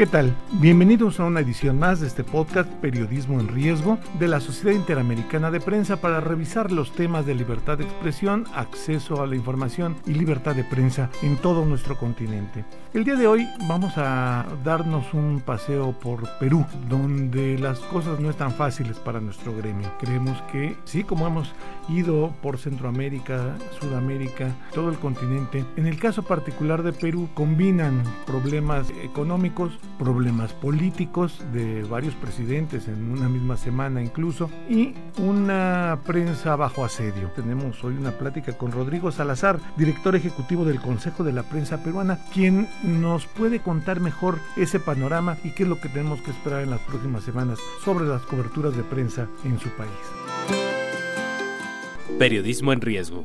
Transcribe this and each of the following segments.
¿Qué tal? Bienvenidos a una edición más de este podcast Periodismo en Riesgo de la Sociedad Interamericana de Prensa para revisar los temas de libertad de expresión, acceso a la información y libertad de prensa en todo nuestro continente. El día de hoy vamos a darnos un paseo por Perú, donde las cosas no están fáciles para nuestro gremio. Creemos que sí, como hemos ido por Centroamérica, Sudamérica, todo el continente, en el caso particular de Perú combinan problemas económicos, problemas políticos de varios presidentes en una misma semana incluso y una prensa bajo asedio. Tenemos hoy una plática con Rodrigo Salazar, director ejecutivo del Consejo de la Prensa Peruana, quien nos puede contar mejor ese panorama y qué es lo que tenemos que esperar en las próximas semanas sobre las coberturas de prensa en su país. Periodismo en riesgo.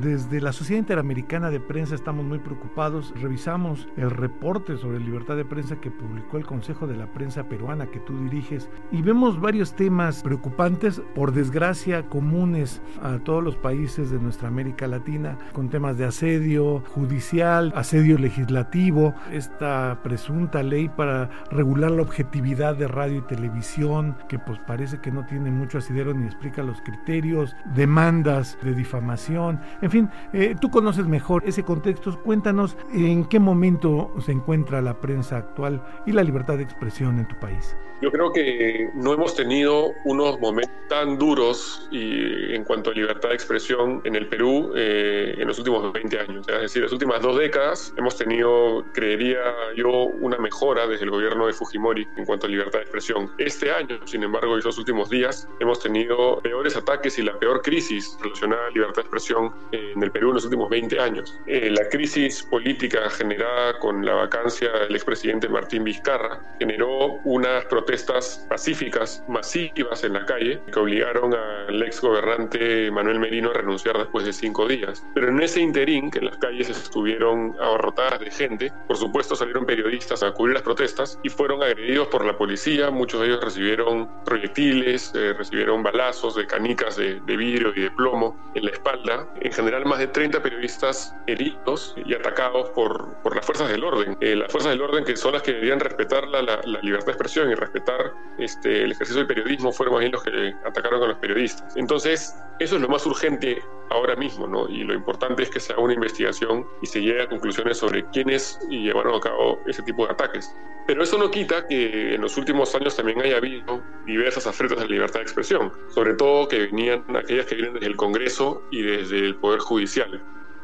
desde la Sociedad Interamericana de Prensa estamos muy preocupados. Revisamos el reporte sobre libertad de prensa que publicó el Consejo de la Prensa Peruana que tú diriges y vemos varios temas preocupantes, por desgracia comunes a todos los países de nuestra América Latina, con temas de asedio judicial, asedio legislativo, esta presunta ley para regular la objetividad de radio y televisión, que pues parece que no tiene mucho asidero ni explica los criterios, demandas de difamación en fin, eh, tú conoces mejor ese contexto. Cuéntanos en qué momento se encuentra la prensa actual y la libertad de expresión en tu país. Yo creo que no hemos tenido unos momentos tan duros y en cuanto a libertad de expresión en el Perú eh, en los últimos 20 años. Es decir, las últimas dos décadas hemos tenido, creería yo, una mejora desde el gobierno de Fujimori en cuanto a libertad de expresión. Este año, sin embargo, y estos últimos días, hemos tenido peores ataques y la peor crisis relacionada a libertad de expresión en el Perú en los últimos 20 años. Eh, la crisis política generada con la vacancia del expresidente Martín Vizcarra generó unas protestas pacíficas masivas en la calle que obligaron al ex gobernante Manuel Merino a renunciar después de cinco días. Pero en ese interín, que las calles estuvieron abarrotadas de gente, por supuesto salieron periodistas a cubrir las protestas y fueron agredidos por la policía. Muchos de ellos recibieron proyectiles, eh, recibieron balazos de canicas de, de vidrio y de plomo en la espalda. En general, más de 30 periodistas heridos y atacados por, por las fuerzas del orden. Eh, las fuerzas del orden que son las que deberían respetar la, la, libertad de expresión y respetar este, el ejercicio del periodismo fueron más bien los que atacaron con los periodistas. Entonces, eso es lo más urgente ahora mismo, ¿no? Y lo importante es que se haga una investigación y se llegue a conclusiones sobre quiénes llevaron a cabo ese tipo de ataques. Pero eso no quita que en los últimos años también haya habido diversas afrentas a la libertad de expresión, sobre todo que venían aquellas que vienen desde el Congreso y desde el Poder Judicial.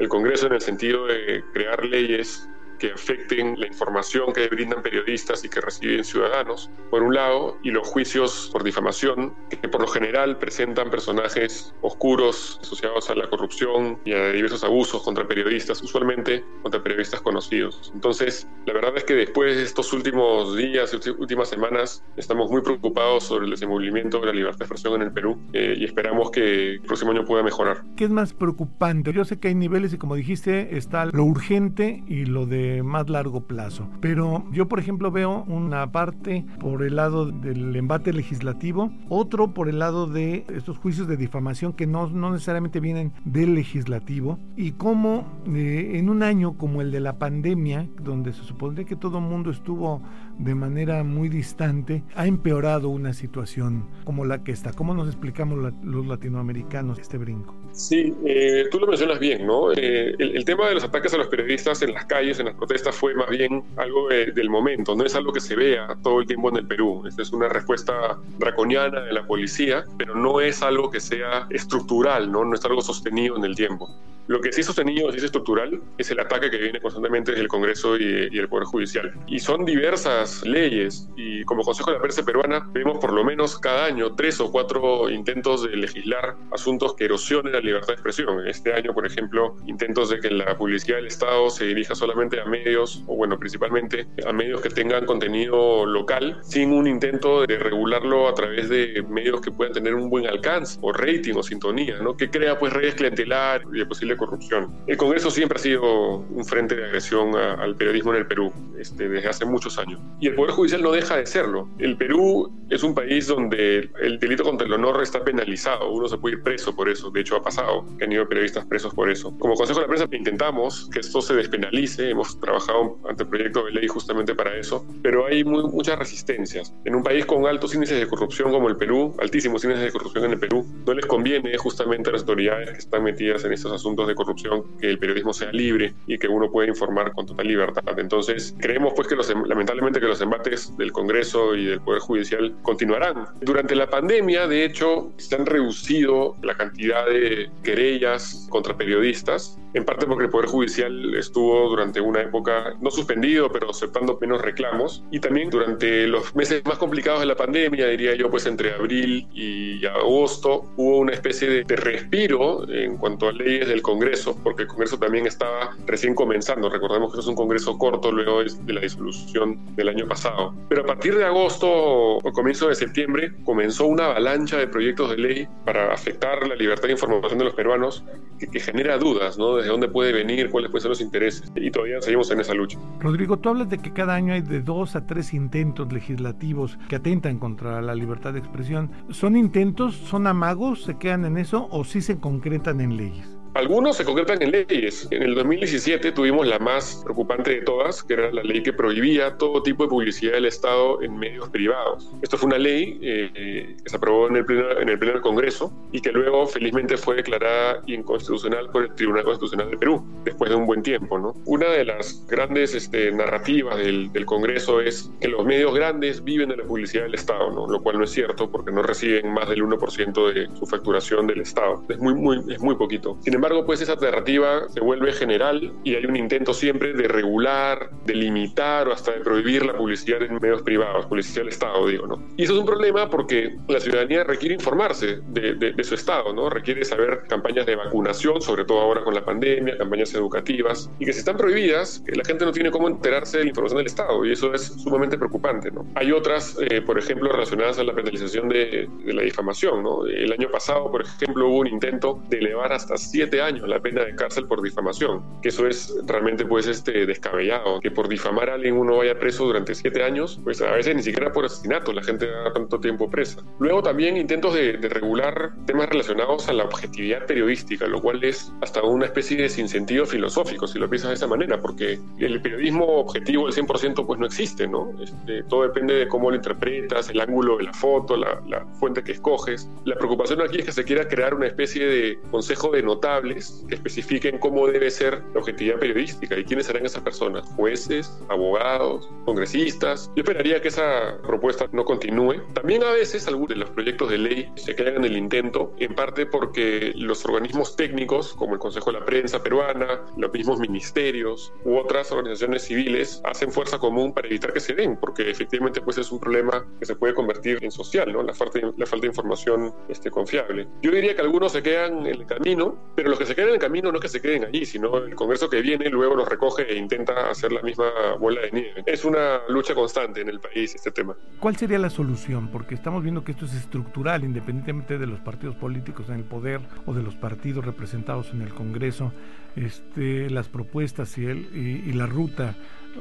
El Congreso en el sentido de crear leyes que afecten la información que brindan periodistas y que reciben ciudadanos, por un lado, y los juicios por difamación, que por lo general presentan personajes oscuros asociados a la corrupción y a diversos abusos contra periodistas, usualmente contra periodistas conocidos. Entonces, la verdad es que después de estos últimos días últimas semanas, estamos muy preocupados sobre el desenvolvimiento de la libertad de expresión en el Perú eh, y esperamos que el próximo año pueda mejorar. ¿Qué es más preocupante? Yo sé que hay niveles y como dijiste, está lo urgente y lo de más largo plazo. Pero yo, por ejemplo, veo una parte por el lado del embate legislativo, otro por el lado de estos juicios de difamación que no, no necesariamente vienen del legislativo, y cómo eh, en un año como el de la pandemia, donde se supondría que todo el mundo estuvo de manera muy distante, ha empeorado una situación como la que está. ¿Cómo nos explicamos los latinoamericanos este brinco? Sí, eh, tú lo mencionas bien, ¿no? Eh, el, el, tema de los ataques a los periodistas en las calles, en las protestas, fue más bien algo de, del momento, no es algo que se vea todo el tiempo en el Perú. Esta es una respuesta draconiana de la policía, pero no es algo que sea estructural, ¿no? No es algo sostenido en el tiempo. Lo que sí es sostenido, sí es estructural, es el ataque que viene constantemente desde el Congreso y, y el Poder Judicial. Y son diversas leyes y como Consejo de la Prensa Peruana vemos por lo menos cada año tres o cuatro intentos de legislar asuntos que erosionen la libertad de expresión. Este año, por ejemplo, intentos de que la publicidad del Estado se dirija solamente a medios, o bueno, principalmente a medios que tengan contenido local, sin un intento de regularlo a través de medios que puedan tener un buen alcance, o rating, o sintonía, ¿no? que crea pues redes clientelares y de posible corrupción. El Congreso siempre ha sido un frente de agresión al periodismo en el Perú, este, desde hace muchos años. Y el Poder Judicial no deja de serlo. El Perú es un país donde el delito contra el honor está penalizado, uno se puede ir preso por eso, de hecho ha pasado que han ido periodistas presos por eso. Como Consejo de la Prensa intentamos que esto se despenalice, hemos trabajado ante el proyecto de ley justamente para eso, pero hay muchas resistencias. En un país con altos índices de corrupción como el Perú, altísimos índices de corrupción en el Perú, no les conviene justamente a las autoridades que están metidas en estos asuntos de corrupción que el periodismo sea libre y que uno pueda informar con total libertad. Entonces, creemos pues que los, em, lamentablemente que los embates del Congreso y del Poder Judicial continuarán. Durante la pandemia, de hecho, se han reducido la cantidad de querellas contra periodistas en parte porque el Poder Judicial estuvo durante una época no suspendido, pero aceptando menos reclamos, y también durante los meses más complicados de la pandemia, diría yo, pues entre abril y agosto, hubo una especie de, respiro en cuanto a leyes del Congreso, porque el Congreso también estaba recién comenzando, recordemos que es un Congreso corto luego de la disolución del año pasado, pero a partir de agosto o comienzo de septiembre comenzó una avalancha de proyectos de ley para afectar la libertad de información de los peruanos que, que genera dudas, ¿no? Desde dónde puede venir, cuáles pueden ser los intereses. Y todavía seguimos en esa lucha. Rodrigo, tú hablas de que cada año hay de dos a tres intentos legislativos que atentan contra la libertad de expresión. ¿Son intentos, son amagos, se quedan en eso o sí se concretan en leyes? Algunos se concretan en leyes. En el 2017 tuvimos la más preocupante de todas, que era la ley que prohibía todo tipo de publicidad del Estado en medios privados. Esto fue una ley eh, que se aprobó en el, pleno, en el Pleno del Congreso y que luego felizmente fue declarada inconstitucional por el Tribunal Constitucional de Perú, después de un buen tiempo. ¿no? Una de las grandes este, narrativas del, del, Congreso es que los medios grandes viven de la publicidad del Estado, ¿no? lo cual no es cierto porque no reciben más del 1% de su facturación del Estado. Es muy, muy, es muy poquito. Sin embargo, pues esa narrativa se vuelve general y hay un intento siempre de regular, de limitar o hasta de prohibir la publicidad en medios privados, publicidad del Estado, digo, ¿no? Y eso es un problema porque la ciudadanía requiere informarse de, de, su Estado, ¿no? Requiere saber campañas de vacunación, sobre todo ahora con la pandemia, campañas educativas, y que si están prohibidas, la gente no tiene cómo enterarse de la información del Estado, y eso es sumamente preocupante, ¿no? Hay otras, eh, por ejemplo, relacionadas a la penalización de, de la difamación, ¿no? El año pasado, por ejemplo, hubo un intento de elevar hasta siete años la pena de cárcel por difamación, que eso es realmente pues este descabellado, que por difamar a alguien uno vaya preso durante siete años, pues a veces ni siquiera por asesinato la gente da tanto tiempo presa. Luego también intentos de, regular temas relacionados a la objetividad periodística, lo cual es hasta una especie de sinsentido filosófico, si lo piensas de esa manera, porque el periodismo objetivo al 100% pues no existe, ¿no? Este, todo depende de cómo lo interpretas, el ángulo de la foto, la, la fuente que escoges. La preocupación aquí es que se quiera crear una especie de consejo de notables que especifiquen cómo debe ser la objetividad periodística y quiénes serán esas personas, jueces, abogados, congresistas. Yo esperaría que esa propuesta no continúe. También a veces algunos de los proyectos de ley se quedan en el intento, en parte porque los organismos técnicos, como el Consejo de la Prensa Peruana, los mismos ministerios u otras organizaciones civiles, hacen fuerza común para evitar que se den, porque efectivamente pues es un problema que se puede convertir en social, ¿no? La falta la falta de información este, confiable. Yo diría que algunos se quedan en el camino, pero los que se quedan en el camino no es que se queden allí, sino el Congreso que viene luego los recoge e intenta hacer la misma bola de nieve. Es una lucha constante en el país este tema. ¿Cuál sería la solución? Porque estamos viendo que esto es estructural, independientemente de los partidos políticos en el poder o de los partidos representados en el Congreso, este, las propuestas y, el, y, la ruta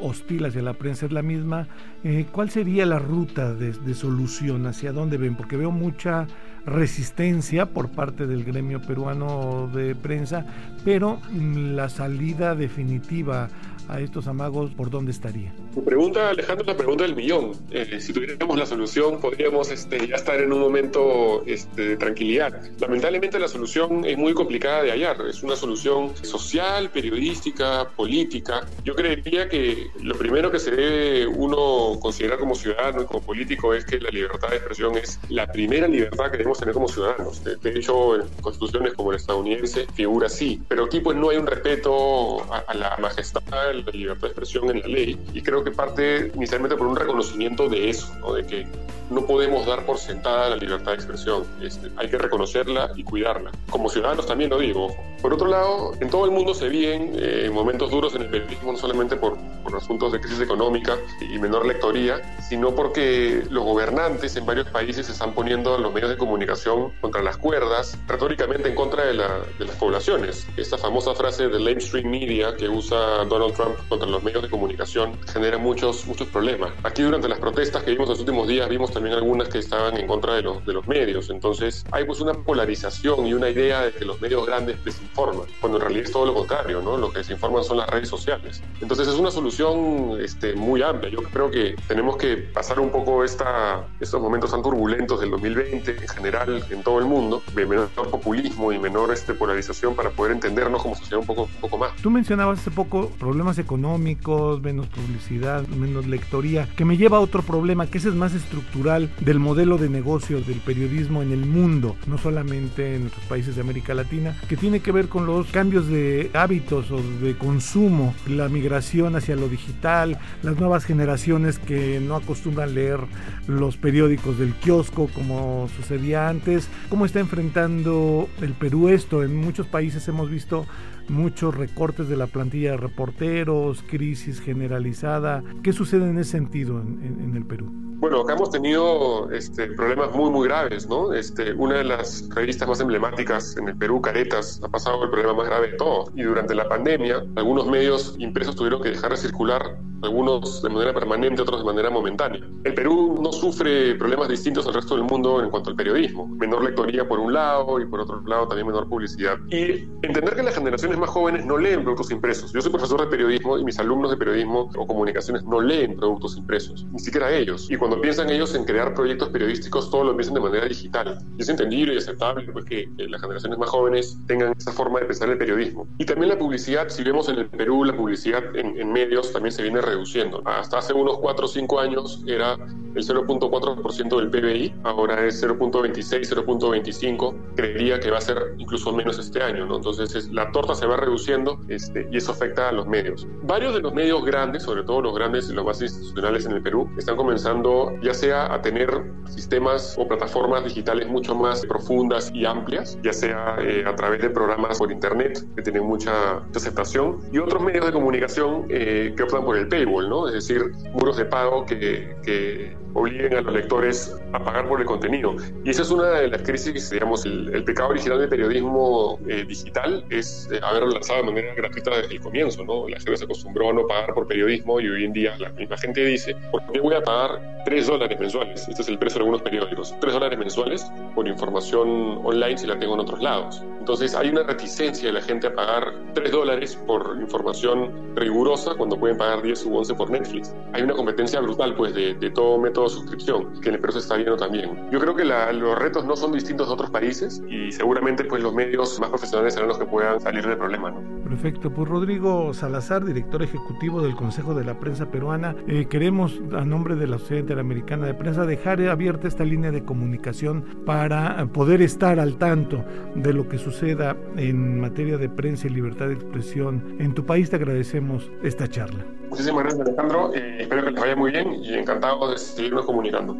hostil hacia la prensa es la misma. Eh, ¿Cuál sería la ruta de, solución? ¿Hacia dónde ven? Porque veo mucha resistencia por parte del gremio peruano de prensa, pero la salida definitiva a estos amagos, ¿por dónde estaría? Tu pregunta, Alejandro, es la pregunta del millón. Eh, si tuviéramos la solución, podríamos este, ya estar en un momento este, de tranquilidad. Lamentablemente la solución es muy complicada de hallar. Es una solución social, periodística, política. Yo creería que lo primero que se debe uno considerar como ciudadano y como político es que la libertad de expresión es la primera libertad que debemos tener como ciudadanos. De, hecho, en constituciones como la estadounidense figura así. Pero aquí pues no hay un respeto a, a la majestad, la libertad de expresión en la ley. Y creo que parte inicialmente por un reconocimiento de eso, ¿no? de que no podemos dar por sentada la libertad de expresión. Este, hay que reconocerla y cuidarla. Como ciudadanos también lo digo. Por otro lado, en todo el mundo se viven eh, momentos duros en el periodismo, no solamente por, por asuntos de crisis económica y menor lectoría, sino porque los gobernantes en varios países se están poniendo los medios de comunicación contra las cuerdas, retóricamente en contra de, la, de las poblaciones. Esta famosa frase de mainstream media que usa Donald Trump contra los medios de comunicación genera muchos, muchos problemas. Aquí durante las protestas que vimos los últimos días vimos también algunas que estaban en contra de los, de los medios. Entonces hay pues una polarización y una idea de que los medios grandes desinforman, cuando en realidad es todo lo contrario, ¿no? Lo que desinforman son las redes sociales. Entonces es una solución este, muy amplia. Yo creo que tenemos que pasar un poco esta, estos momentos tan turbulentos del 2020 en general en todo el mundo, de menor populismo y menor este, polarización para poder entendernos como sociedad un poco, un poco más. Tú mencionabas hace poco problemas económicos, menos publicidad, menos lectoría, que me lleva a otro problema, que ese es más estructural del modelo de negocio del periodismo en el mundo, no solamente en nuestros países de América Latina, que tiene que ver con los cambios de hábitos o de consumo, la migración hacia lo digital, las nuevas generaciones que no acostumbran leer los periódicos del kiosco como sucedía antes, cómo está enfrentando el Perú esto. En muchos países hemos visto muchos recortes de la plantilla de reporteros, crisis generalizada. ¿Qué sucede en ese sentido en, el Perú? Bueno, acá hemos tenido este, problemas muy, muy graves, ¿no? Este, una de las revistas más emblemáticas en el Perú, Caretas, ha pasado el problema más grave de todos. Y durante la pandemia, algunos medios impresos tuvieron que dejar de circular, algunos de manera permanente, otros de manera momentánea. El Perú no sufre problemas distintos al resto del mundo en cuanto al periodismo. Menor lectoría por un lado y por otro lado también menor publicidad. Y entender que las generaciones más jóvenes no leen productos impresos. Yo soy profesor de periodismo y mis alumnos de periodismo o comunicaciones no leen productos impresos, ni siquiera ellos. Y cuando piensan ellos en crear proyectos periodísticos, todo lo piensan de manera digital. Y es entendible y aceptable pues, que, las generaciones más jóvenes tengan esa forma de pensar el periodismo. Y también la publicidad, si vemos en el Perú, la publicidad en, en medios también se viene reduciendo. Hasta hace unos 4 o 5 años era el 0.4% del PBI, ahora es 0.26, 0.25, creería que va a ser incluso menos este año, ¿no? Entonces es, la torta se va reduciendo este, y eso afecta a los medios. Varios de los medios grandes, sobre todo los grandes y los más institucionales en el Perú, están comenzando ya sea a tener sistemas o plataformas digitales mucho más profundas y amplias, ya sea eh, a través de programas por internet que tienen mucha, aceptación, y otros medios de comunicación eh, que optan por el paywall, ¿no? Es decir, muros de pago que, que obliguen a los lectores a pagar por el contenido. Y esa es una de las crisis, digamos, el, el pecado original del periodismo eh, digital es eh, haberlo lanzado de manera gratuita desde el comienzo, ¿no? La gente se acostumbró a no pagar por periodismo y hoy en día la misma gente dice, ¿por qué voy a pagar 3 dólares mensuales? Este es el precio de algunos periódicos. 3 dólares mensuales por información online si la tengo en otros lados. Entonces hay una reticencia de la gente a pagar 3 dólares por información rigurosa cuando pueden pagar 10 u 11 por Netflix. Hay una competencia brutal, pues, de, todo método de suscripción, que en el Perú se está viendo también. Yo creo que los retos no son distintos de otros países y seguramente pues los medios más profesionales serán los que puedan salir del problema. Perfecto. Pues Rodrigo Salazar, director ejecutivo del Consejo de la Prensa Peruana, eh, queremos a nombre de la Sociedad Interamericana de Prensa dejar abierta esta línea de comunicación para poder estar al tanto de lo que suceda en materia de prensa y libertad de expresión en tu país. Te agradecemos esta charla. Muchísimas gracias Alejandro, eh, espero que les vaya muy bien y encantado de seguirnos comunicando.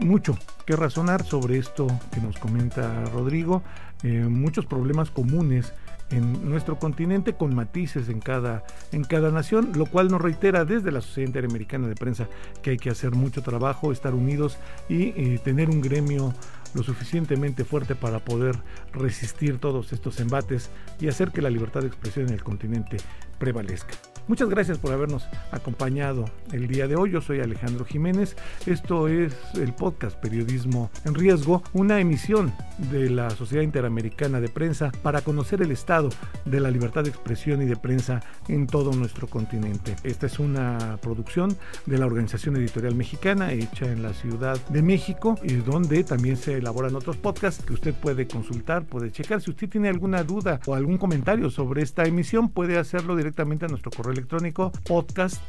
Mucho que razonar sobre esto que nos comenta Rodrigo, eh, muchos problemas comunes en nuestro continente con matices en cada, en cada nación, lo cual nos reitera desde la Sociedad Interamericana de Prensa que hay que hacer mucho trabajo, estar unidos y eh, tener un gremio lo suficientemente fuerte para poder resistir todos estos embates y hacer que la libertad de expresión en el continente prevalezca. Muchas gracias por habernos acompañado el día de hoy. Yo soy Alejandro Jiménez. Esto es el podcast Periodismo en Riesgo, una emisión de la Sociedad Interamericana de Prensa para conocer el estado de la libertad de expresión y de prensa en todo nuestro continente. Esta es una producción de la Organización Editorial Mexicana hecha en la Ciudad de México y donde también se elaboran otros podcasts que usted puede consultar, puede checar. Si usted tiene alguna duda o algún comentario sobre esta emisión, puede hacerlo directamente a nuestro correo electrónico podcast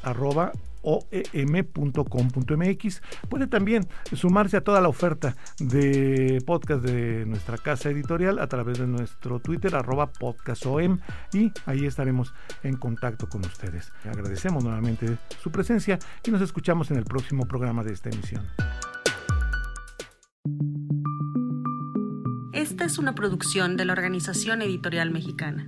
oem.com.mx. Puede también sumarse a toda la oferta de podcast de nuestra casa editorial a través de nuestro Twitter, arroba podcastom, y ahí estaremos en contacto con ustedes. Agradecemos nuevamente su presencia y nos escuchamos en el próximo programa de esta emisión. Esta es una producción de la Organización Editorial Mexicana.